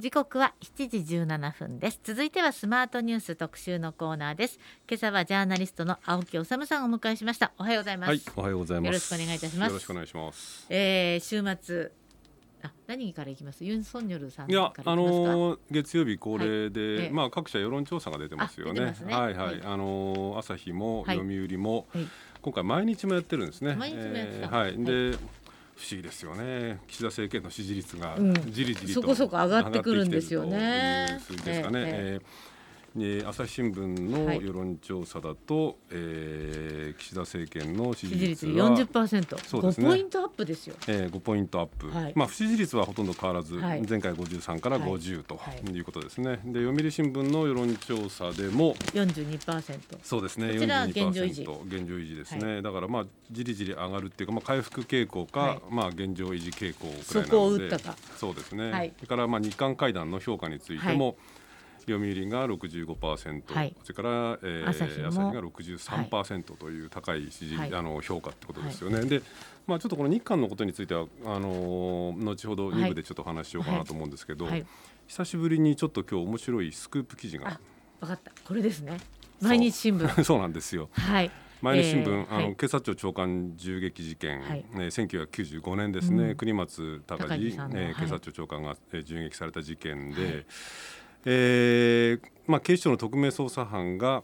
時刻は7時17分です。続いてはスマートニュース特集のコーナーです。今朝はジャーナリストの青木治さんをお迎えしました。おはようございます、はい、おはようございます。よろしくお願いいたします。よろしくお願いします。えー、週末あ何からいきます？ユン・ソンニョルさんいやあのー、月曜日恒例で、はい、まあ各社世論調査が出てますよね、ね、はいはい、はい、あのー、朝日も読売も、はい、今回毎日もやってるんですね。毎日もやってた、えー、はい。で、不思議ですよね岸田政権の支持率がじりじりと、そこそこ上がってくるんですよね。数字ですかね。えー、えー、朝日新聞の世論調査だと、はい、えー、岸田政権の支持率は四十パーセント、そうですね。ポイントアップですよ。えー、五ポイントアップ。はい、まあ不支持率はほとんど変わらず、はい、前回五十三から五十ということですね。で読売新聞の世論調査でも四十二パーセント。そうですね。こちら現状維持。現状維持ですね。だからまあじりじり上がるっていうかまあ回復傾向か、まあ現状維持傾向くらいなので、そうですね。はい、それからまあ日韓会談の評価についても。読売が65%、はい、それから、えー、朝日朝日が63%という高い支持、はい、あの評価ってことですよね。はい、で、まあ、ちょっとこの日韓のことについてはあのー、後ほど2部でちょっと話しようかなと思うんですけど、久しぶりにちょっと今日面白いスクープ記事が。分かった。これですね。毎日新聞。そう。なんですよ。はい。毎日新聞、えー、あの、はい、警察庁長官銃撃事件、はい、ね、1995年ですね、うん、国松隆司、えー、警察庁長官が、えー、銃撃された事件で、はい、えーまあ、警視庁の特命捜査班が、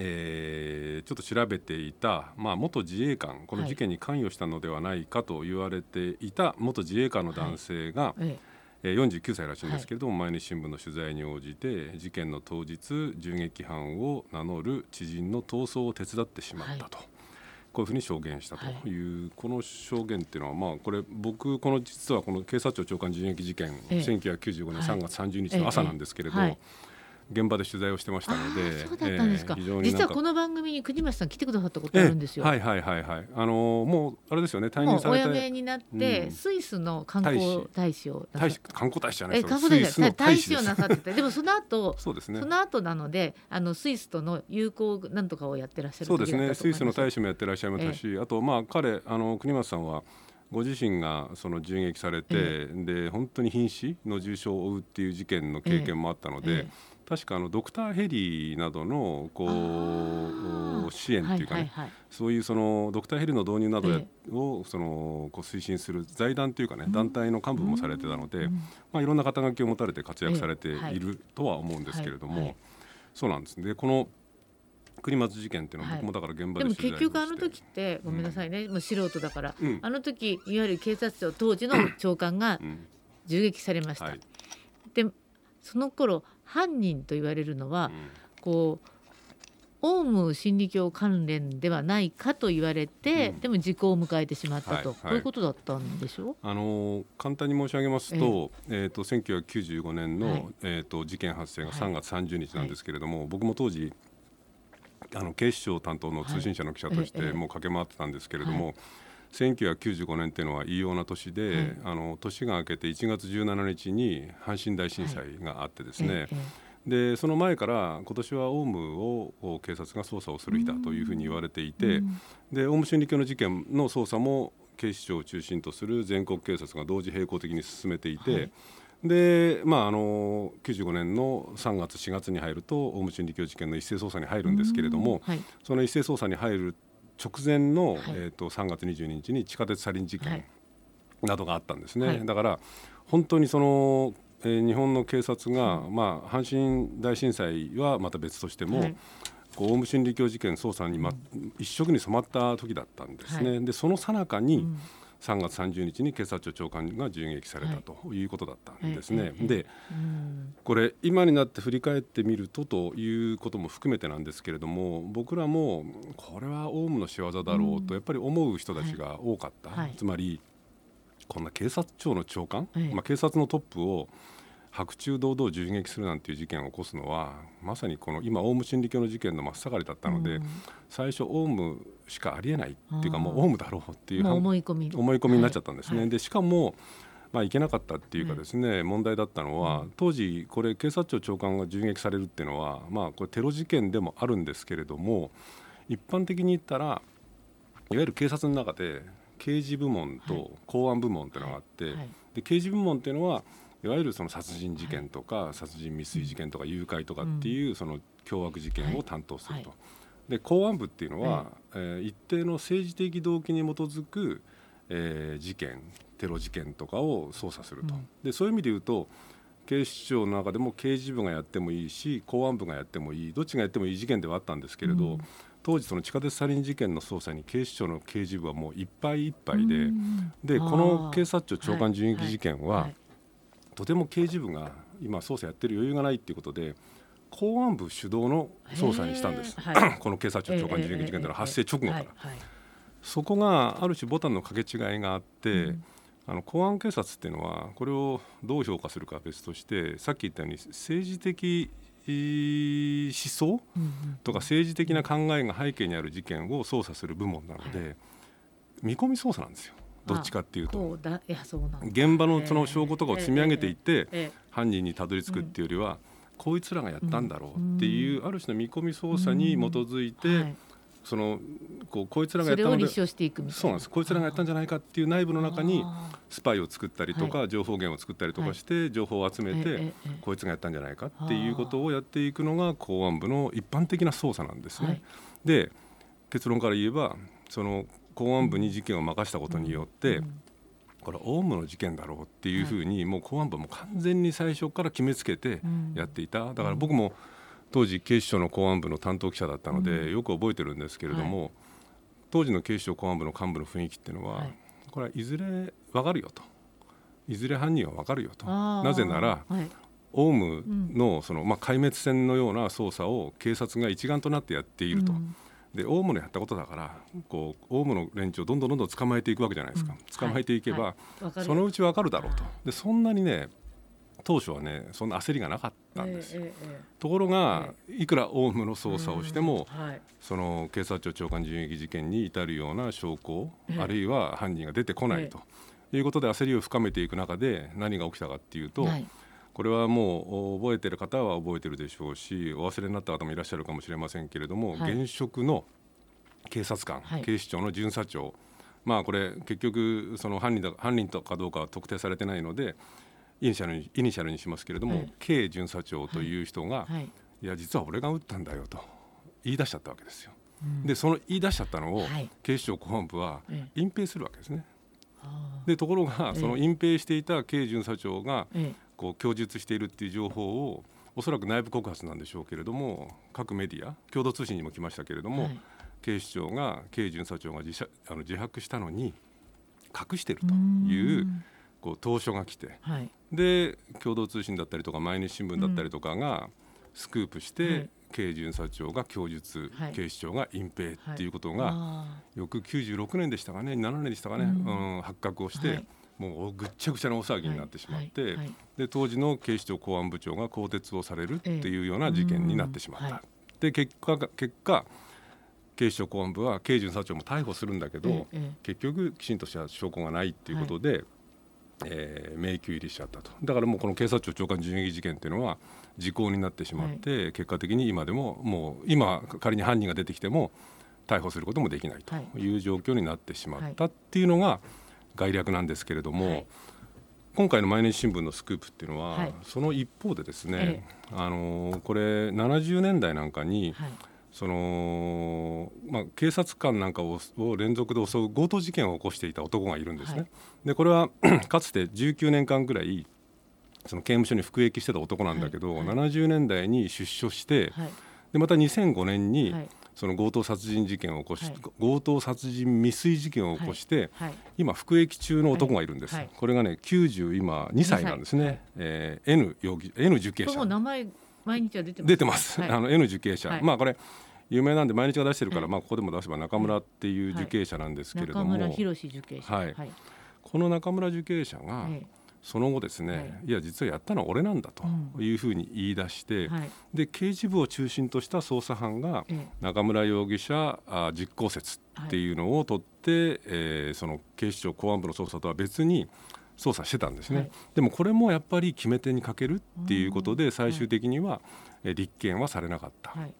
えー、ちょっと調べていた、まあ、元自衛官この事件に関与したのではないかと言われていた元自衛官の男性が、はい。えー、49歳らしいんですけれども、はい、毎日新聞の取材に応じて事件の当日銃撃犯を名乗る知人の逃走を手伝ってしまったと。はいこういうふうに証言したとい。う、はい、この証言っていうのは、まあ、これ僕この実はこの警察庁長官人役事件、ええ、1995年3月30日の朝なんですけれど、え現場で取材をしてましたので、そうだったんですか。えー、実はこの番組に国松さん来てくださったことあるんですよ。はいはいはいはい。あのー、もうあれですよね。退任されて。お辞めになって、うん、スイスの観光大使を大使観光大使じゃないですか。観光大使大使をなさってて、でもその後 そうですね。その後なので、あのスイスとの友好なんとかをやってらっしゃるそうですね。スイスの大使もやってらっしゃいましたし、えー、あとまあ彼あの国松さんは。ご自身がその銃撃されて、えー、で本当に瀕死の重傷を負うっていう事件の経験もあったので、えー確かあのドクターヘリなどのこう支援っていうかね、はいはいはい、そういうそのドクターヘリの導入などをそのこう推進する財団というかね、団体の幹部もされてたので、まあ、いろんな肩書きを持たれて活躍されてい。るとは思うんですけれども、そうなんです。ね。この国松事件っていうのは僕もだから現場で、でも結局あの時ってごめんなさいね、うん、もう素人だから、うん、あの時いわゆる警察庁当時の長官が銃撃されました。はい、でその頃犯人と言われるのは、うん、こうオウム真理教関連ではないかと言われて、うん、でも時効を迎えてしまったと、はい、こういうことだったんでしょう？あの簡単に申し上げますと,、えー、と1995年の、はい、えー、と事件発生が3月30日なんですけれども、はい、僕も当時あの警視庁担当の通信社の記者としてもう駆け回ってたんですけれども、1995年っていうのは異様な年で、はい、あの年が明けて1月17日に阪神大震災があってですね、はい。でその前から今年はオウムを警察が捜査をする日だというふうに言われていて、でオウム真理教の事件の捜査も警視庁を中心とする全国警察が同時並行的に進めていて、はい、でまあ、あの95年の3月4月に入るとオウム真理教事件の一斉捜査に入るんですけれども、はい、その一斉捜査に入る直前の、はい、えーと、3月22日に地下鉄サリン事件などがあったんですね、はい、だから本当にその、えー、日本の警察が、まあ、阪神大震災はまた別としても、はい、こうオウム真理教事件捜査に、ま、一色に染まった時だったんですね。でその最中に、うん3月30日に警察庁長官が銃撃されたということだったんですね。はい、で、これ今になって振り返ってみるとということも含めてなんですけれども僕らもこれはオウムの仕業だろうとやっぱり思う人たちが多かった。はい、つまりこんな警察庁の長官、まあ、警察のトップを白昼堂々銃撃するなんていう事件を起こすのはまさにこの今オウム真理教の事件の真っ盛りだったので、うん、最初オウムしかありえないっていうかもうオウムだろうっていう思い込み。思い込みになっちゃったんですね。はい、でしかもまあ、いけなかったっていうかですね、問題だったのは当時これ警察庁長官が銃撃されるっていうのはまあこれテロ事件でもあるんですけれども一般的に言ったらいわゆる警察の中で刑事部門と公安部門っていうのがあって、で刑事部門っていうのはいわゆるその殺人事件とか、殺人未遂事件とか誘拐とかっていうその凶悪事件を担当すると。で公安部っていうのは、えー、一定の政治的動機に基づく、えー、事件テロ事件とかを捜査すると。でそういう意味で言うと警視庁の中でも刑事部がやってもいいし公安部がやってもいいどっちがやってもいい事件ではあったんですけれど、うん、当時その地下鉄サリン事件の捜査に警視庁の刑事部はもういっぱいいっぱいで、うん、でこの警察庁長官銃撃事件は、はいはい、とても刑事部が今捜査やってる余裕がないっていうことで公安部主導の捜査にしたんです、はい、この警察庁長官事件のは発生直後から。そこがある種ボタンの掛け違いがあって、うん。あの公安警察っていうのはこれをどう評価するかは別としてさっき言ったように政治的思想とか政治的な考えが背景にある事件を捜査する部門なので、見込み捜査なんですよ。どっちかっていうと。現場のその証拠とかを積み上げていって犯人にたどり着くっていうよりはこいつらがやったんだろうっていうある種の見込み捜査に基づいてそのこうこいつらがやったのでそうなんです。こいつらがやったんじゃないかっていう内部の中にスパイを作ったりとか情報源を作ったりとかして情報を集めてこいつがやったんじゃないかっていうことをやっていくのが公安部の一般的な捜査なんですね。で結論から言えばその公安部に事件を任したことによって、これオウムの事件だろうっていうふうに、もう公安部はもう完全に最初から決めつけてやっていた、だから僕も当時警視庁の公安部の担当記者だったので、よく覚えてるんですけれども、はい、当時の警視庁公安部の幹部の雰囲気っていうのは、はい、これはいずれ分かるよと。いずれ犯人は分かるよと。なぜなら、はい、オウムのその、まあ、壊滅戦のような捜査を警察が一丸となってやっていると。うんでオウムのやったことだからこうオウムの連中をどんどんどんどん捕まえていくわけじゃないですか、うん、捕まえていけば、はい。はい、そのうち分かるだろうと。でそんなにね当初はねそんな焦りがなかったんですよ、えーえー、ところが、いくらオウムの捜査をしても、はい、その警察庁長官銃撃事件に至るような証拠、あるいは犯人が出てこないと、いうことで焦りを深めていく中で何が起きたかっていうと、はい、これはもう覚えてる方は覚えてるでしょうしお忘れになった方もいらっしゃるかもしれませんけれども、はい、現職の警察官、警視庁の巡査長。まあこれ結局その犯人だ犯人かどうかは特定されてないのでイニシャルにイニシャルにしますけれども、はい、K 巡査長という人が、はい、い。や実は俺が撃ったんだよと言い出しちゃったわけですよ。うん、でその言い出しちゃったのを、はい、警視庁公安部は隠蔽するわけですね。でところがその隠蔽していた K 巡査長がこう供述しているっていう情報をおそらく内部告発なんでしょうけれども各メディア共同通信にも来ましたけれども、警視庁が K 巡査長が自あの自白したのに隠しているというこう投書が来て、はい、で共同通信だったりとか毎日新聞だったりとかがスクープして、はい。警巡査長が供述、はい、警視庁が隠蔽っていうことが、はい、よく96年でしたかね7年でしたかね、うん、うん、発覚をして、はい、もうぐっちゃぐちゃな大騒ぎになってしまって、で当時の警視庁公安部長が更迭をされるっていうような事件になってしまった。で結果結果警視庁公安部は刑事査長も逮捕するんだけど、結局きちんとした証拠がないっていうことで、えー、迷宮入りしちゃったと。だからもうこの警察庁長官銃撃事件っていうのは時効になってしまって、はい、結果的に今でももう今仮に犯人が出てきても逮捕することもできないとい。う状況になってしまったっていうのが概略なんですけれども、はい、今回の毎日新聞のスクープっていうのは、はい、その一方でですね、ええ、あのこれ70年代なんかに、そのまあ、警察官なんかを連続で襲う強盗事件を起こしていた男がいるんですね。はい、でこれは かつて19年間ぐらいその刑務所に服役してた男なんだけど、はい。はい、70年代に出所して、はい、でまた2005年に、その強盗殺人事件を起こし、強盗殺人未遂事件を起こして、今服役中の男がいるんです、これがね90今2歳なんですね、はい、えー、N 容疑 N 受刑者。名前毎日は出てます？出てます、はい、あの N 受刑者、はい、まあこれ有名なんで毎日が出してるから、まあここでも出せば中村っていう受刑者なんですけれども、中村博受刑者、はい。この中村受刑者が、その後ですね、はい、いや実はやったのは俺なんだというふうに言い出して、うんはい、で刑事部を中心とした捜査班が中村容疑者あ実行説っていうのを取って、はい、えー、その警視庁公安部の捜査とは別に捜査してたんですね、はい、でもこれもやっぱり決め手にかけるっていうことで最終的には立件はされなかった。はい、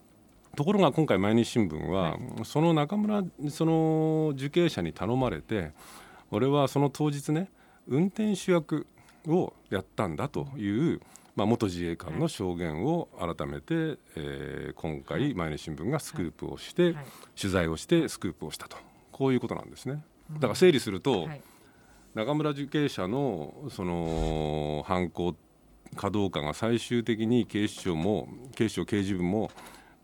ところが今回毎日新聞は、はい、その中村その受刑者に頼まれて俺はその当日ね運転手役をやったんだという、まあ、元自衛官の証言を改めて、えー、今回毎日新聞がスクープをして、取材をしてスクープをしたと。こういうことなんですね。だから整理すると、中村受刑者のその犯行かどうかが最終的に警視庁も警視庁刑事部も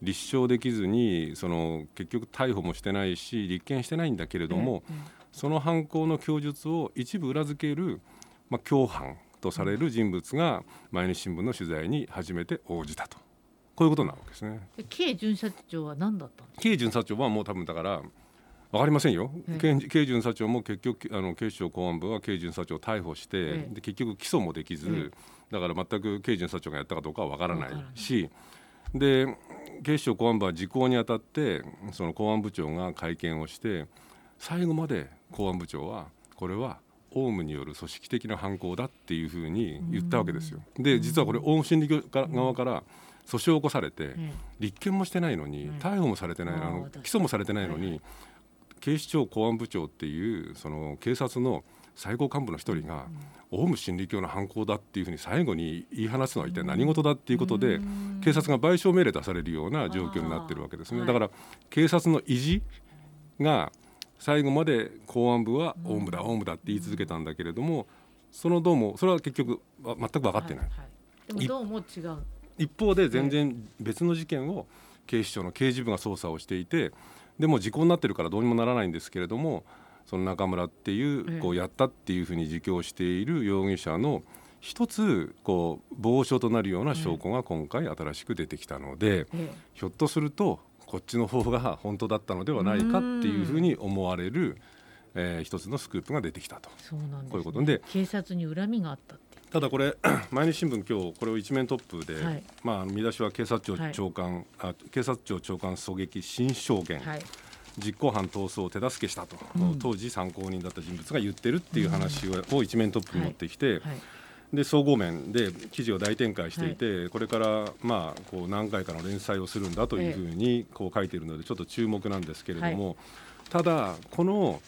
立証できずにその結局逮捕もしてないし立件してないんだけれども、その犯行の供述を一部裏付ける、まあ、共犯とされる人物が毎日新聞の取材に初めて応じたと。こういうことなわけですね。K 巡査長は何だったんですか？K 巡査長はもう多分だから分かりませんよ、K, K 巡査長も結局あの警視庁公安部は K 巡査長を逮捕して、で結局起訴もできず、だから全く K 巡査長がやったかどうかは分からないしで警視庁公安部は時効にあたってその公安部長が会見をして最後まで公安部長はこれはオウムによる組織的な犯行だっていうふうに言ったわけですよ。で実はこれオウム真理教側から訴訟を起こされて立件もしてないのに逮捕もされてないあの起訴もされてないのに警視庁公安部長っていうその警察の最高幹部の一人が、オウム真理教の犯行だっていうふうに最後に言い放つのは一体何事だっていうことで、警察が賠償命令出されるような状況になってるわけですね。だから警察の意地が最後まで公安部はオウムだ、オウムだって言い続けたんだけれどもそのどうもそれは結局全く分かってない。はいはい、でもどうも違う。一方で全然別の事件を警視庁の刑事部が捜査をしていてでも時効になってるからどうにもならないんですけれどもその中村っていうこうやったっていうふうに自供している容疑者の一つこう傍証となるような証拠が今回新しく出てきたので、ひょっとするとこっちの方が本当だったのではないかっていうふうに思われる、えー、一つのスクープが出てきたと。そうなんです、ね、こういうことで警察に恨みがあったただこれ 毎日新聞今日これを一面トップで、はい、まあ見出しは警察庁長官、はい、あ警察庁長官狙撃新証言、はい、実行犯逃走を手助けしたと、うん、当時参考人だった人物が言ってるっていう話を,、一面トップに持ってきて、で総合面で記事を大展開していて、はい、これからまあこう何回かの連載をするんだというふうにこう書いているのでちょっと注目なんですけれども、はい、ただこの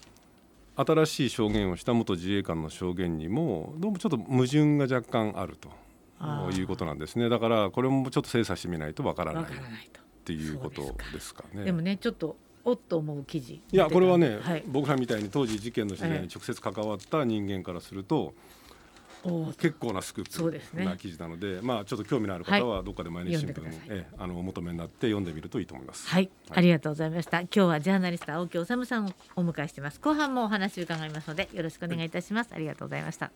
新しい証言をした元自衛官の証言にもどうもちょっと矛盾が若干あるということなんですね。だからこれもちょっと精査してみないとわからないっていうことですか。ね。でもねちょっとおっと思う記事。いやこれはね、はい、僕らみたいに当時事件の取材に直接関わった人間からすると、結構なスクープな記事なので、ね、まあちょっと興味のある方はどっかで毎日新聞、はい、えあのお求めになって読んでみるといいと思います、はい。はい、ありがとうございました。今日はジャーナリスト青木治さんをお迎えしてます。後半もお話を伺いますのでよろしくお願いいたします。ありがとうございました。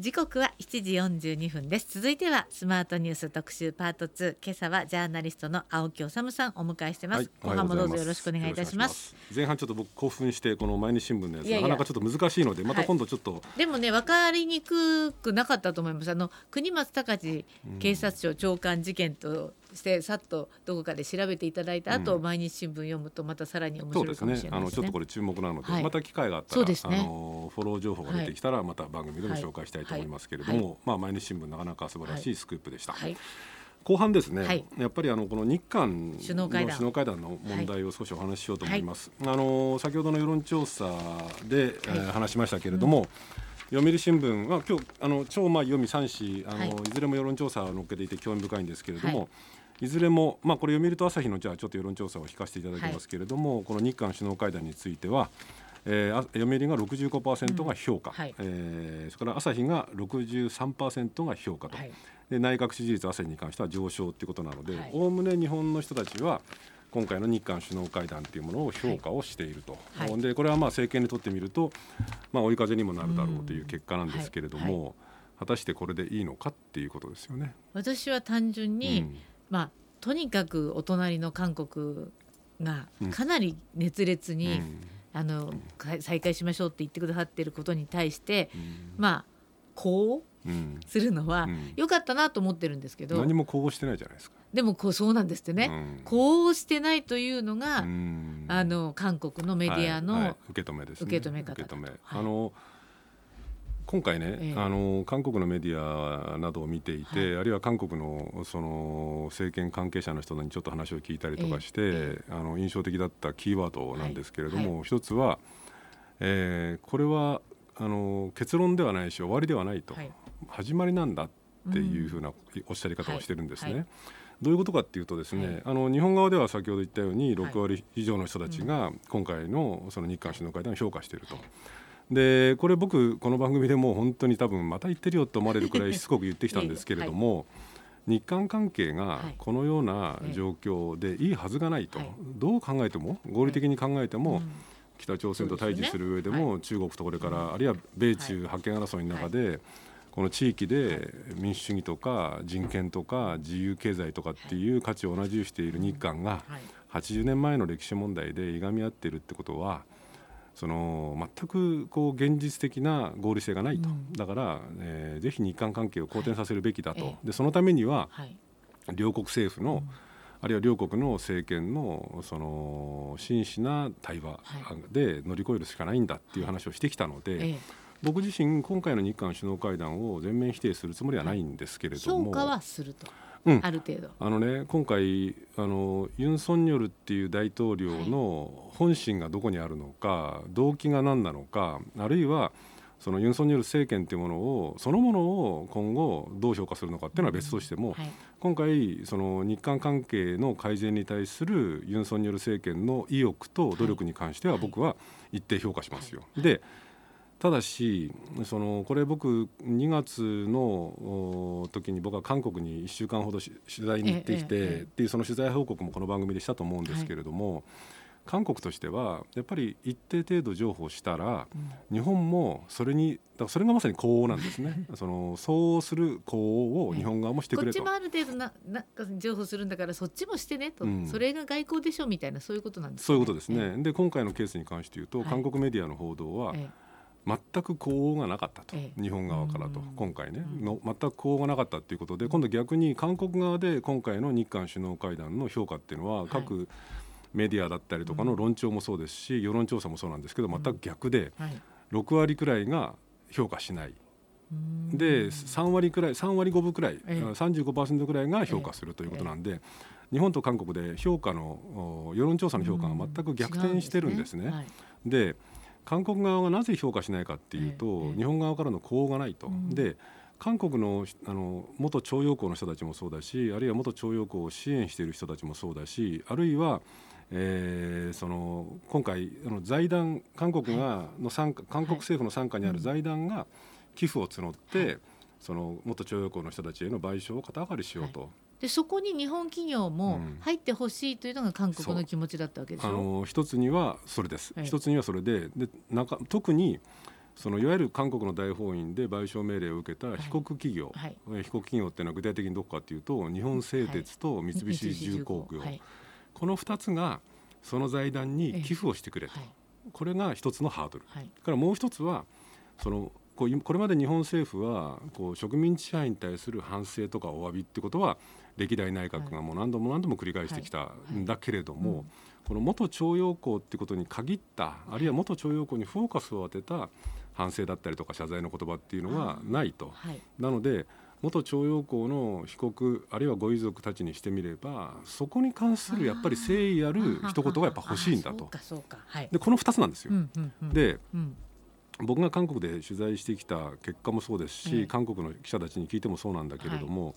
時刻は7時42分です。続いてはスマートニュース特集パート2今朝はジャーナリストの青木治さんお迎えしてます、はい、後半もどうぞよろしくお願いいたします。前半ちょっと僕興奮してこの毎日新聞のやつなかなかちょっと難しいのでまた今度ちょっと、はい、でもね分かりにくくなかったと思います。あの国松隆警察庁長官事件としてさっとどこかで調べていただいた後、うん、毎日新聞読むとまたさらに面白いかもしれないですね。あのちょっとこれ注目なので、はい、また機会があったら、ね、あのフォロー情報が出てきたらまた番組でも紹介したいと思いますけれども、はい。はい、まあ毎日新聞なかなか素晴らしいスクープでした。後半ですね、はい、やっぱりあのこの日韓の首脳会談。の問題を少しお話ししようと思います。はい、あの先ほどの世論調査で、はい、えー、話しましたけれども、うん読売新聞は今日あの超まあ読み三紙あの、い、ずれも世論調査を載っけていて興味深いんですけれども、いずれも、まあ、これ読売と朝日のじゃあちょっと世論調査を引かせていただきますけれども、はい、この日韓首脳会談については、えー、読売が65%が評価、うん。はい、えー、それから朝日が63%が評価と、はい、で内閣支持率朝日に関しては上昇ということなのでおおむね日本の人たちは今回の日韓首脳会談というものを評価をしていると、はい、でこれはまあ政権にとってみると、まあ、追い風にもなるだろうという結果なんですけれども、果たしてこれでいいのかっていうことですよね。私は単純に、うんまあ、とにかくお隣の韓国がかなり熱烈に、うん、あの再開しましょうって言ってくださっていることに対して、うん、まあこうするのは良かったなと思ってるんですけど、何もこうしてないじゃないですか。でもこうそうなんですってね、こうしてないというのが、あの韓国のメディアの、受け止めです、ね、受け止め方。受け止め、はい、あの今回ね、えあの韓国のメディアなどを見ていて、はい、あるいは韓国のその政権関係者の人にちょっと話を聞いたりとかして、え、あの印象的だったキーワードなんですけれども、はい、一つは、えー、これはあの結論ではないし終わりではないと、はい、始まりなんだっていうふうなおっしゃり方をしてるんですね。はい。はい、どういうことかっていうとですね、あの日本側では先ほど言ったように6割以上の人たちが今回のその日韓首脳会談を評価していると。でこれ僕この番組でも本当に多分また言ってるよと思われるくらいしつこく言ってきたんですけれども、日韓関係がこのような状況でいいはずがないと、どう考えても合理的に考えても、北朝鮮と対峙する上でも中国とこれから、あるいは米中覇権争いの中で、この地域で民主主義とか人権とか自由経済とかっていう価値を同じにしている日韓が80年前の歴史問題でいがみ合っているってことはその全くこう現実的な合理性がないと、うん、だから、えー、ぜひ日韓関係を好転させるべきだと、はい、でそのためには、はい、両国政府の、うん、あるいは両国の政権のその真摯な対話で乗り越えるしかないんだっていう話をしてきたので。はい僕自身今回の日韓首脳会談を全面否定するつもりはないんですけれども、評価はすると。うん、ある程度。あのね今回あのユン・ソンニョルっていう大統領の本心がどこにあるのか、はい、動機が何なのかあるいはそのユン・ソンニョル政権というものをそのものを今後どう評価するのかっていうのは別としても、うんはい、今回その日韓関係の改善に対するユン・ソンニョル政権の意欲と努力に関しては僕は一定評価しますよ。でただしそのこれ僕2月の時に僕は韓国に1週間ほど取材に行ってきてっていうその取材報告もこの番組でしたと思うんですけれども、韓国としてはやっぱり一定程度譲歩したら、日本もそれにだからそれがまさに呼応なんですね。そのそうする呼応を日本側もしてくれと、こっちもある程度ななんか譲歩するんだからそっちもしてねと、うん、それが外交でしょみたいなそういうことなんですね。そういうことですね、で今回のケースに関して言うと、韓国メディアの報道は、全く呼応がなかったと、日本側からと、今回ね、の全く呼応がなかったということで今度逆に韓国側で今回の日韓首脳会談の評価っていうのは各メディアだったりとかの論調もそうですし世論調査もそうなんですけど全く逆で6割くらいが評価しない。で3割くらい3割5分くらい、ええ、35%くらいが評価するということなんで、日本と韓国で評価の世論調査の評価が全く逆転してるんですね。で韓国側がなぜ評価しないかっていうと、日本側からの呼応がないと。で韓国のあの元徴用工の人たちもそうだしあるいは元徴用工を支援している人たちもそうだしあるいは、えー、その今回あの財団韓国がの参加韓国政府の傘下にある財団が寄付を募って、その元徴用工の人たちへの賠償を肩代わりしようと。でそこに日本企業も入ってほしいというのが韓国の気持ちだったわけでしょ、うん、あの一つにはそれです、はい、一つにはそれででなんか特にそのいわゆる韓国の大法院で賠償命令を受けた被告企業、はい。はい、被告企業っていうのは具体的にどこかというと日本製鉄と三菱重工業、この2つがその財団に寄付をしてくれと、これが一つのハードル、からもう一つはそのこれまで日本政府はこう植民地支配に対する反省とかお詫びってことは歴代内閣がもう何度も何度も繰り返してきたんだけれども、この元徴用工っていうことに限ったあるいは元徴用工にフォーカスを当てた反省だったりとか謝罪の言葉っていうのはないと。なので元徴用工の被告あるいはご遺族たちにしてみればそこに関するやっぱり誠意ある一言がやっぱ欲しいんだと。でこの2つなんですよ。で、僕が韓国で取材してきた結果もそうですし、韓国の記者たちに聞いてもそうなんだけれども、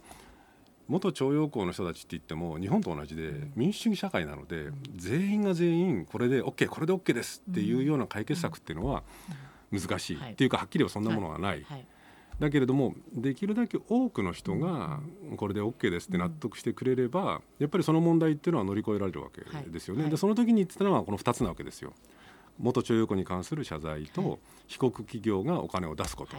元徴用工の人たちって言っても日本と同じで民主主義社会なので全員が全員これで OK これで OK ですっていうような解決策っていうのは難しいっていうかはっきりはそんなものはない。だけれどもできるだけ多くの人がこれで OK ですって納得してくれればやっぱりその問題っていうのは乗り越えられるわけですよね。でその時に言ってたのはこの2つなわけですよ。元徴用工に関する謝罪と被告企業がお金を出すこと。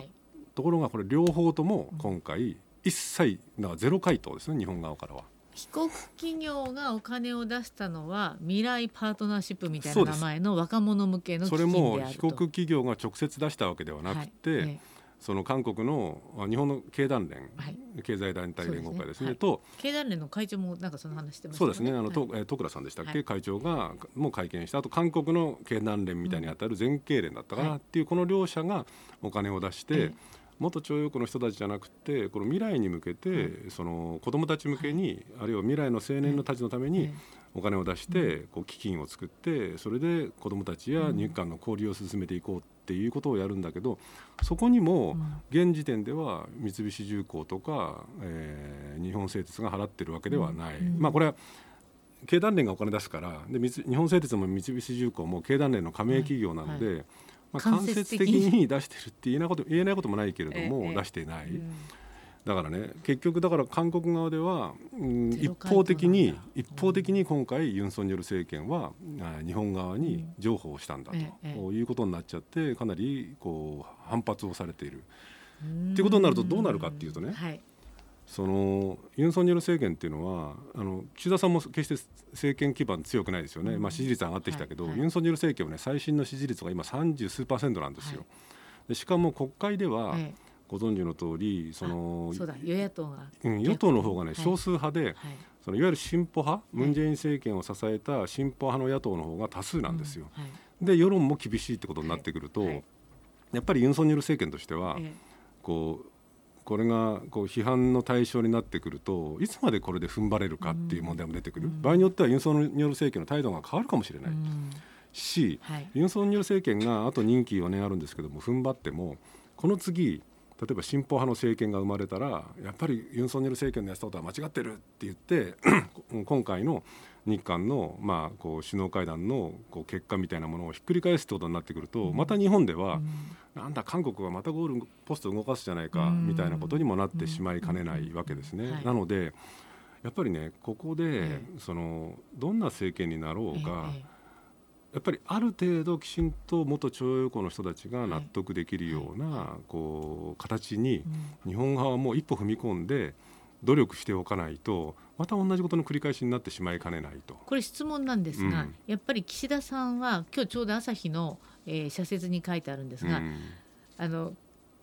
ところがこれ両方とも今回一切なゼロ回答ですね日本側からは。被告企業がお金を出したのは未来パートナーシップみたいな名前の若者向けのそれも被告企業が直接出したわけではなくて、はい。その韓国の日本の経団連、はい、経済団体連合会ですね、ね。はい、と経団連の会長もなんかその話してます、ね、そうですね。あの、はい、徳倉さんでしたっけ、会長がもう会見したあと韓国の経団連みたいにあたる全経連だったかなっていう、この両者がお金を出して、元徴用工の人たちじゃなくてこの未来に向けて、その子どもたち向けに、あるいは未来の青年のたちのためにお金を出してこう基金を作ってそれで子どもたちや日韓の交流を進めていこうっていうことをやるんだけどそこにも現時点では三菱重工とか、えー、日本製鉄が払ってるわけではない。まあこれは経団連がお金出すからで日本製鉄も三菱重工も経団連の加盟企業なので、はいはいまあ、間接的。に出してるって言えないこと言えないこともないけれども、出してない、だからね結局だから韓国側では、うん、一方的に一方的に今回ユン・ソンニョル政権は、日本側に譲歩をしたんだと、いうことになっちゃってかなりこう反発をされている。っていうことになるとどうなるかっていうとね、はい、そのユン・ソンニョル政権っていうのはあの岸田さんも決して政権基盤強くないですよね、まあ、支持率上がってきたけど、はいはい、ユン・ソンニョル政権はね最新の支持率が今30数パーセントなんですよ。でしかも国会では、ご存知の通りそのそうだ与野党が、うん、与党の方がね少数派で、そのいわゆる進歩派ムン・ジェイン政権を支えた進歩派の野党の方が多数なんですよ。で世論も厳しいってことになってくると、やっぱりユン・ソンニョル政権としては、こうこれがこう批判の対象になってくるといつまでこれで踏ん張れるかっていう問題も出てくる、うん、場合によってはユン・ソンニョル政権の態度が変わるかもしれない、うん、し、はい、ユン・ソンニョル政権があと任期4年あるんですけども踏ん張ってもこの次例えば進歩派の政権が生まれたらやっぱりユン・ソンニョル政権のやったことは間違ってるって言って 今回の日韓の、まあ、こう首脳会談のこう結果みたいなものをひっくり返すってことになってくると、また日本では、なんだ韓国がまたゴールポスト動かすじゃないかみたいなことにもなってしまいかねないわけですね。なのでやっぱりねここで、そのどんな政権になろうが、やっぱりある程度きちんと元徴用工の人たちが納得できるような、こう形に日本側も一歩踏み込んで努力しておかないとまた同じことの繰り返しになってしまいかねないと。これ質問なんですが、うん、やっぱり岸田さんは今日ちょうど朝日の、えー、社説に書いてあるんですが、うん、あの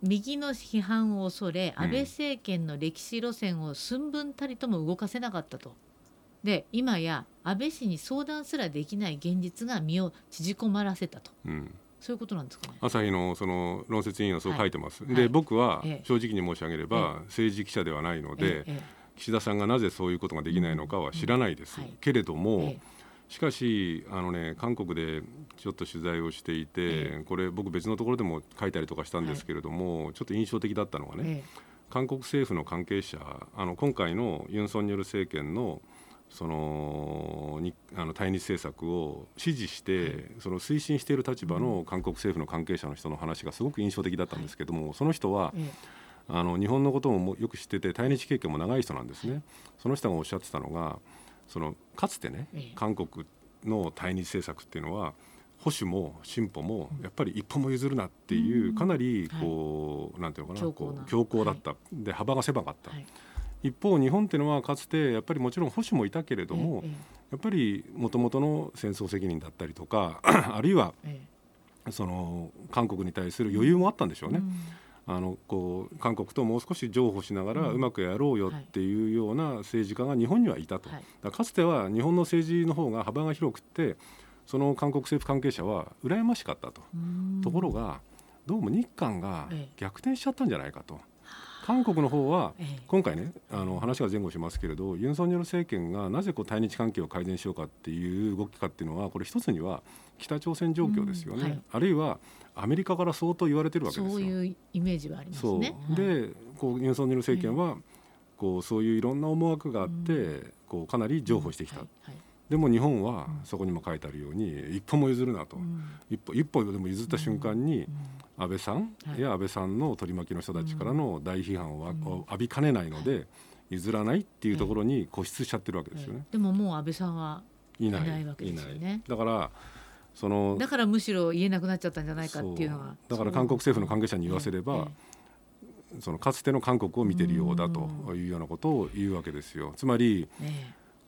右の批判を恐れ安倍政権の歴史路線を寸分たりとも動かせなかったと。で今や安倍氏に相談すらできない現実が身を縮こまらせたと。うん。そういうことなんですか、ね、朝日のその論説委員はそう書いてます。はい、で、僕は正直に申し上げれば、政治記者ではないので、岸田さんがなぜそういうことができないのかは知らないです。けれども、しかしあの、ね、韓国でちょっと取材をしていて、これ僕別のところでも書いたりとかしたんですけれども、ちょっと印象的だったのがね、韓国政府の関係者あの今回のユン・ソンニョル政権のそのにあの対日政策を支持して、その推進している立場の韓国政府の関係者の人の話がすごく印象的だったんですけども、その人は、あの日本のこともよく知ってて対日経験も長い人なんですね。その人がおっしゃってたのがそのかつてね韓国の対日政策っていうのは保守も進歩もやっぱり一歩も譲るなっていうかなりこう、なんていうのかなこう強硬だった、で幅が狭かった。一方日本っていうのはかつてやっぱりもちろん保守もいたけれども、やっぱりもともとの戦争責任だったりとか あるいは、その韓国に対する余裕もあったんでしょうね。あのこう韓国ともう少し譲歩しながらうまくやろうよっていうような政治家が日本にはいたと、はい、かつては日本の政治の方が幅が広くてその韓国政府関係者は羨ましかったと。ところがどうも日韓が逆転しちゃったんじゃないかと。韓国の方は今回ねあの話が前後しますけれどユン・ソンニョル政権がなぜこう対日関係を改善しようかっていう動きかっていうのはこれ一つには北朝鮮状況ですよね、うんはい、あるいはアメリカから相当言われてるわけですよ。そういうイメージはありますね。でこうユン・ソンニョル政権は、こうそういういろんな思惑があって、こうかなり譲歩してきた。でも日本はそこにも書いてあるように一歩も譲るなと、うん、一歩一歩でも譲った瞬間に安倍さんや安倍さんの取り巻きの人たちからの大批判を浴びかねないので譲らないっていうところに固執しちゃってるわけですよね。でももう安倍さんはいない。わけですよね。だからそのだからむしろ言えなくなっちゃったんじゃないかっていうのは。だから韓国政府の関係者に言わせれば、そのかつての韓国を見てるようだというようなことを言うわけですよ。つまり、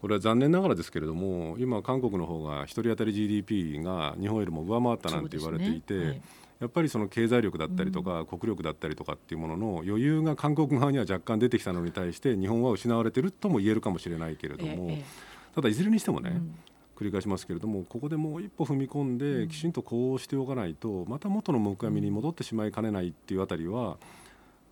これは残念ながらですけれども今韓国の方が1人当たり GDP が日本よりも上回ったなんて言われていて、ね。はい、やっぱりその経済力だったりとか、国力だったりとかっていうものの余裕が韓国側には若干出てきたのに対して日本は失われてるとも言えるかもしれないけれども、ただいずれにしてもね、繰り返しますけれどもここでもう一歩踏み込んできちんとこうしておかないとまた元の木阿弥に戻ってしまいかねないっていうあたりは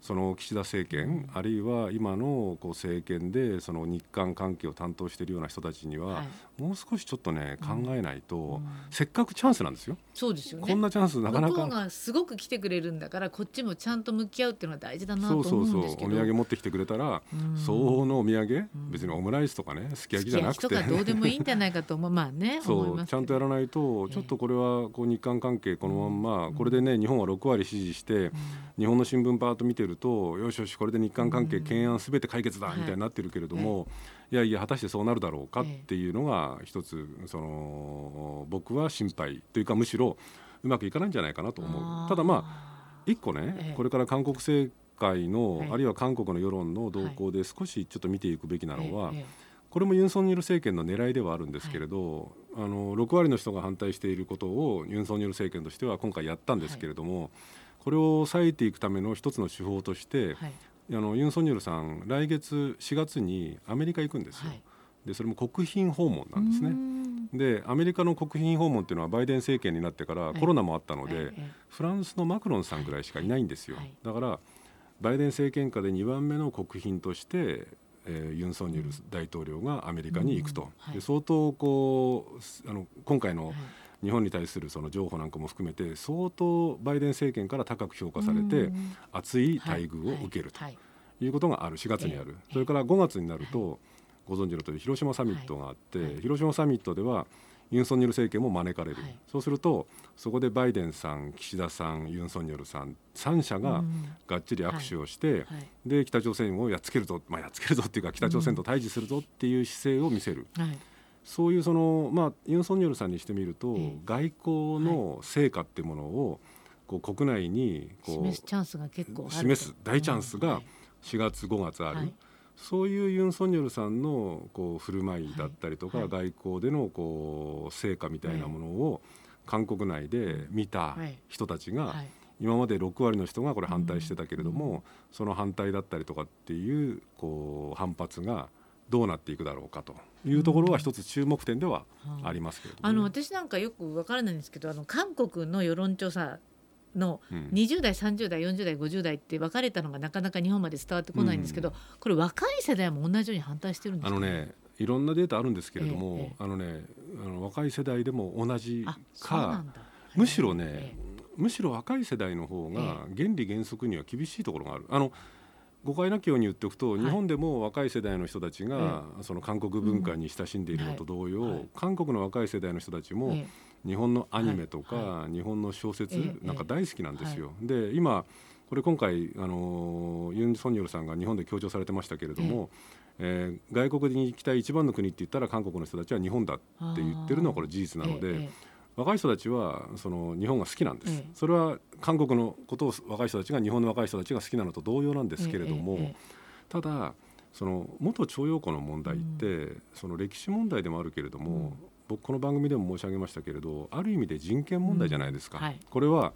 その岸田政権、あるいは今のこう政権でその日韓関係を担当しているような人たちには、はい、もう少しちょっとね考えないと、うん、せっかくチャンスなんですよ。そうですよね。こんなチャンスなかなか。向こうがすごく来てくれるんだからこっちもちゃんと向き合うっていうのは大事だなと思うんですけど。そうそうそうお土産持ってきてくれたら、うん、相応のお土産、別にオムライスとかねすき焼きじゃなくて。すき焼きとかどうでもいいんじゃないかと思う まあね。そうちゃんとやらないとちょっとこれはこう日韓関係このまんま、これでね日本は6割支持して、日本の新聞パーッと見てるとよしよしこれで日韓関係懸案すべて解決だみたいになってるけれども、い。やいや果たしてそうなるだろうかっていうのが一つその僕は心配というかむしろうまくいかないんじゃないかなと思う。ただまあ一個ね、これから韓国政界の、あるいは韓国の世論の動向で少しちょっと見ていくべきなのは、これもユン・ソンニョル政権の狙いではあるんですけれど、あの6割の人が反対していることをユン・ソンニョル政権としては今回やったんですけれども、これを抑えていくための一つの手法として、あのユン・ソンニョルさん来月4月にアメリカ行くんですよ。はい、でそれも国賓訪問なんですね。でアメリカの国賓訪問っていうのはバイデン政権になってからコロナもあったので、フランスのマクロンさんぐらいしかいないんですよ。だからバイデン政権下で2番目の国賓として、えー、ユン・ソンニョル大統領がアメリカに行くと、で相当こうあの今回の、日本に対するその情報なんかも含めて相当バイデン政権から高く評価されて熱い待遇を受けるとい。うことがある4月にある。それから5月になるとご存知のとおり広島サミットがあって広島サミットではユン・ソンニョル政権も招かれる、はい、そうするとそこでバイデンさん岸田さんユン・ソンニョルさん3者ががっちり握手をして、はい。はい、で北朝鮮をやっつけるぞ、まあ、やっつけるぞっていうか北朝鮮と対峙するぞっていう姿勢を見せる。そういうその、まあ、ユン・ソンニョルさんにしてみると、外交の成果っていうものをこう国内にこう示すチャンスが結構示す大チャンスが4月5月ある、はい、そういうユン・ソンニョルさんのこう振る舞いだったりとか、はい、外交でのこう成果みたいなものを韓国内で見た人たちが、今まで6割の人がこれ反対してたけれども、その反対だったりとかっていうこう反発がどうなっていくだろうかというところは一つ注目点ではありますけれども、ね、あの私なんかよくわからないんですけどあの韓国の世論調査の20代、30代40代50代って分かれたのがなかなか日本まで伝わってこないんですけど、これ若い世代も同じように反対してるんですか、ね、あのねいろんなデータあるんですけれども、ええ、あのねあの若い世代でも同じかむしろね、え、むしろ若い世代の方が原理原則には厳しいところがある。あの誤解なきように言っておくと、はい、日本でも若い世代の人たちが、その韓国文化に親しんでいるのと同様、うんはい、韓国の若い世代の人たちも、日本のアニメとか、はい、日本の小説なんか大好きなんですよ。で今これ今回あのユン・ソンニョルさんが日本で強調されてましたけれども、えー、外国に行きたい一番の国って言ったら韓国の人たちは日本だって言ってるのはこれ事実なので。若い人たちはその日本が好きなんです、ええ、それは韓国のことを若い人たちが日本の若い人たちが好きなのと同様なんですけれども、え、ただその元徴用工の問題って、うん、その歴史問題でもあるけれども、うん、僕この番組でも申し上げましたけれどある意味で人権問題じゃないですか、うん。はい、これは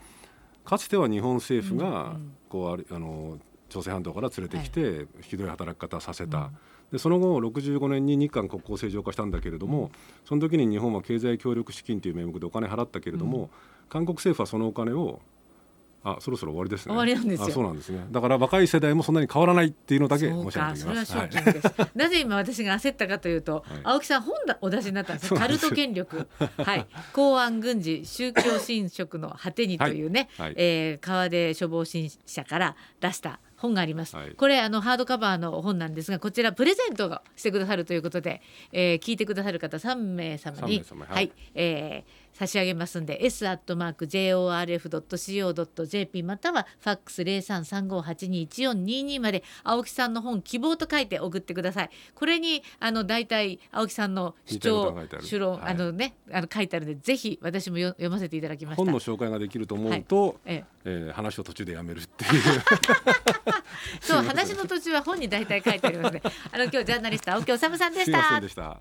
かつては日本政府がこうあの朝鮮半島から連れてきて、ひどい働き方させた。でその後65年に日韓国交正常化したんだけれどもその時に日本は経済協力資金という名目でお金払ったけれども、うん、韓国政府はそのお金をあそろそろ終わりですね。終わりなんですよ。そうなんですね。だから若い世代もそんなに変わらないっていうのだけ申し上げてます。はい、なぜ今私が焦ったかというと、はい、青木さん本だお出しになったんですカルト権力、はい、公安軍事宗教侵食の果てにというね、はい。はい、えー、川出処方新社から出した本があります、はい、これあのハードカバーの本なんですがこちらプレゼントがしてくださるということで、えー、聞いてくださる方3名様にはい、はい、えー差し上げますんで s.jorf.co.jp またはファックス0335821422まで青木さんの本希望と書いて送ってください。これにあの大体青木さんの主張主論、はい、あのねあの書いてあるんでぜひ私も読ませていただきました。本の紹介ができると思うと、はい、ええ。えー、話を途中でやめるっていう。そう話の途中は本に大体書いてありますね。あの今日ジャーナリスト青木治さんでした。でした